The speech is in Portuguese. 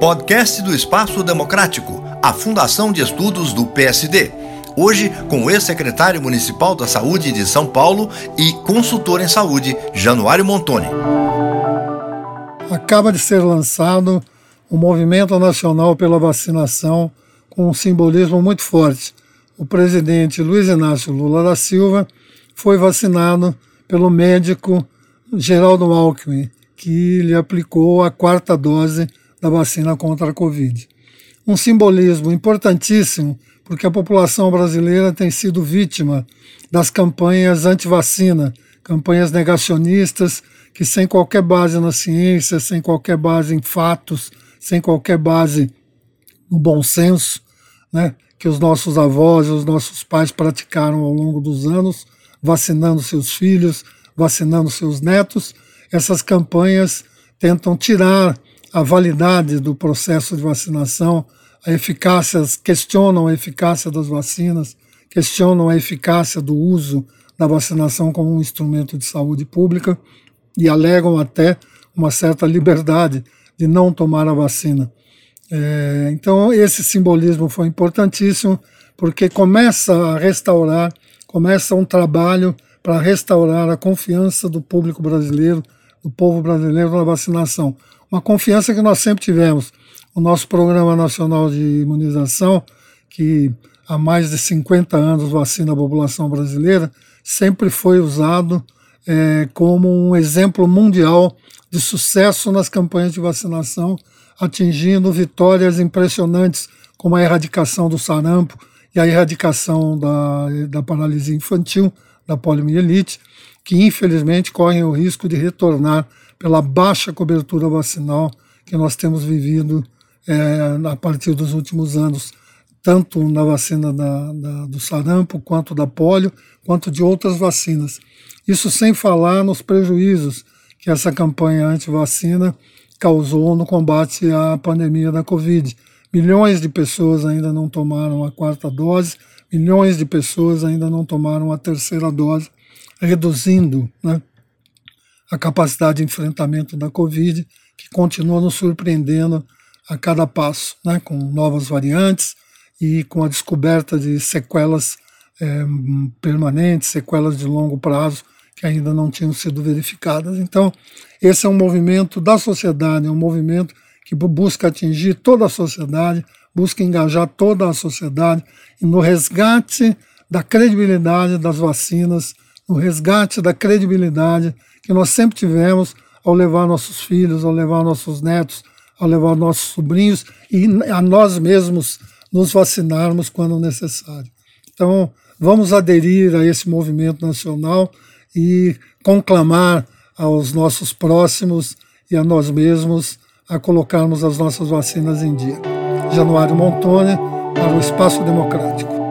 Podcast do Espaço Democrático, a Fundação de Estudos do PSD. Hoje, com o ex-secretário municipal da Saúde de São Paulo e consultor em saúde, Januário Montoni. Acaba de ser lançado o Movimento Nacional pela Vacinação, com um simbolismo muito forte. O presidente Luiz Inácio Lula da Silva foi vacinado pelo médico Geraldo Alckmin, que lhe aplicou a quarta dose da vacina contra a Covid. Um simbolismo importantíssimo, porque a população brasileira tem sido vítima das campanhas anti-vacina, campanhas negacionistas, que sem qualquer base na ciência, sem qualquer base em fatos, sem qualquer base no bom senso, né, que os nossos avós e os nossos pais praticaram ao longo dos anos, vacinando seus filhos, vacinando seus netos, essas campanhas tentam tirar a validade do processo de vacinação, a eficácia, questionam a eficácia das vacinas, questionam a eficácia do uso da vacinação como um instrumento de saúde pública e alegam até uma certa liberdade de não tomar a vacina. É, então, esse simbolismo foi importantíssimo, porque começa a restaurar, começa um trabalho para restaurar a confiança do público brasileiro, do povo brasileiro na vacinação. Uma confiança que nós sempre tivemos. O nosso Programa Nacional de Imunização, que há mais de 50 anos vacina a população brasileira, sempre foi usado é, como um exemplo mundial de sucesso nas campanhas de vacinação, atingindo vitórias impressionantes, como a erradicação do sarampo e a erradicação da, da paralisia infantil, da poliomielite, que infelizmente correm o risco de retornar pela baixa cobertura vacinal que nós temos vivido é, a partir dos últimos anos, tanto na vacina da, da, do sarampo, quanto da polio, quanto de outras vacinas. Isso sem falar nos prejuízos que essa campanha anti-vacina causou no combate à pandemia da Covid. Milhões de pessoas ainda não tomaram a quarta dose, milhões de pessoas ainda não tomaram a terceira dose, reduzindo né, a capacidade de enfrentamento da Covid, que continua nos surpreendendo a cada passo, né, com novas variantes e com a descoberta de sequelas é, permanentes, sequelas de longo prazo que ainda não tinham sido verificadas. Então, esse é um movimento da sociedade, é um movimento que busca atingir toda a sociedade, busca engajar toda a sociedade no resgate da credibilidade das vacinas, no resgate da credibilidade que nós sempre tivemos ao levar nossos filhos, ao levar nossos netos, ao levar nossos sobrinhos e a nós mesmos nos vacinarmos quando necessário. Então, vamos aderir a esse movimento nacional e conclamar aos nossos próximos e a nós mesmos a colocarmos as nossas vacinas em dia. Januário Montoni, para o Espaço Democrático.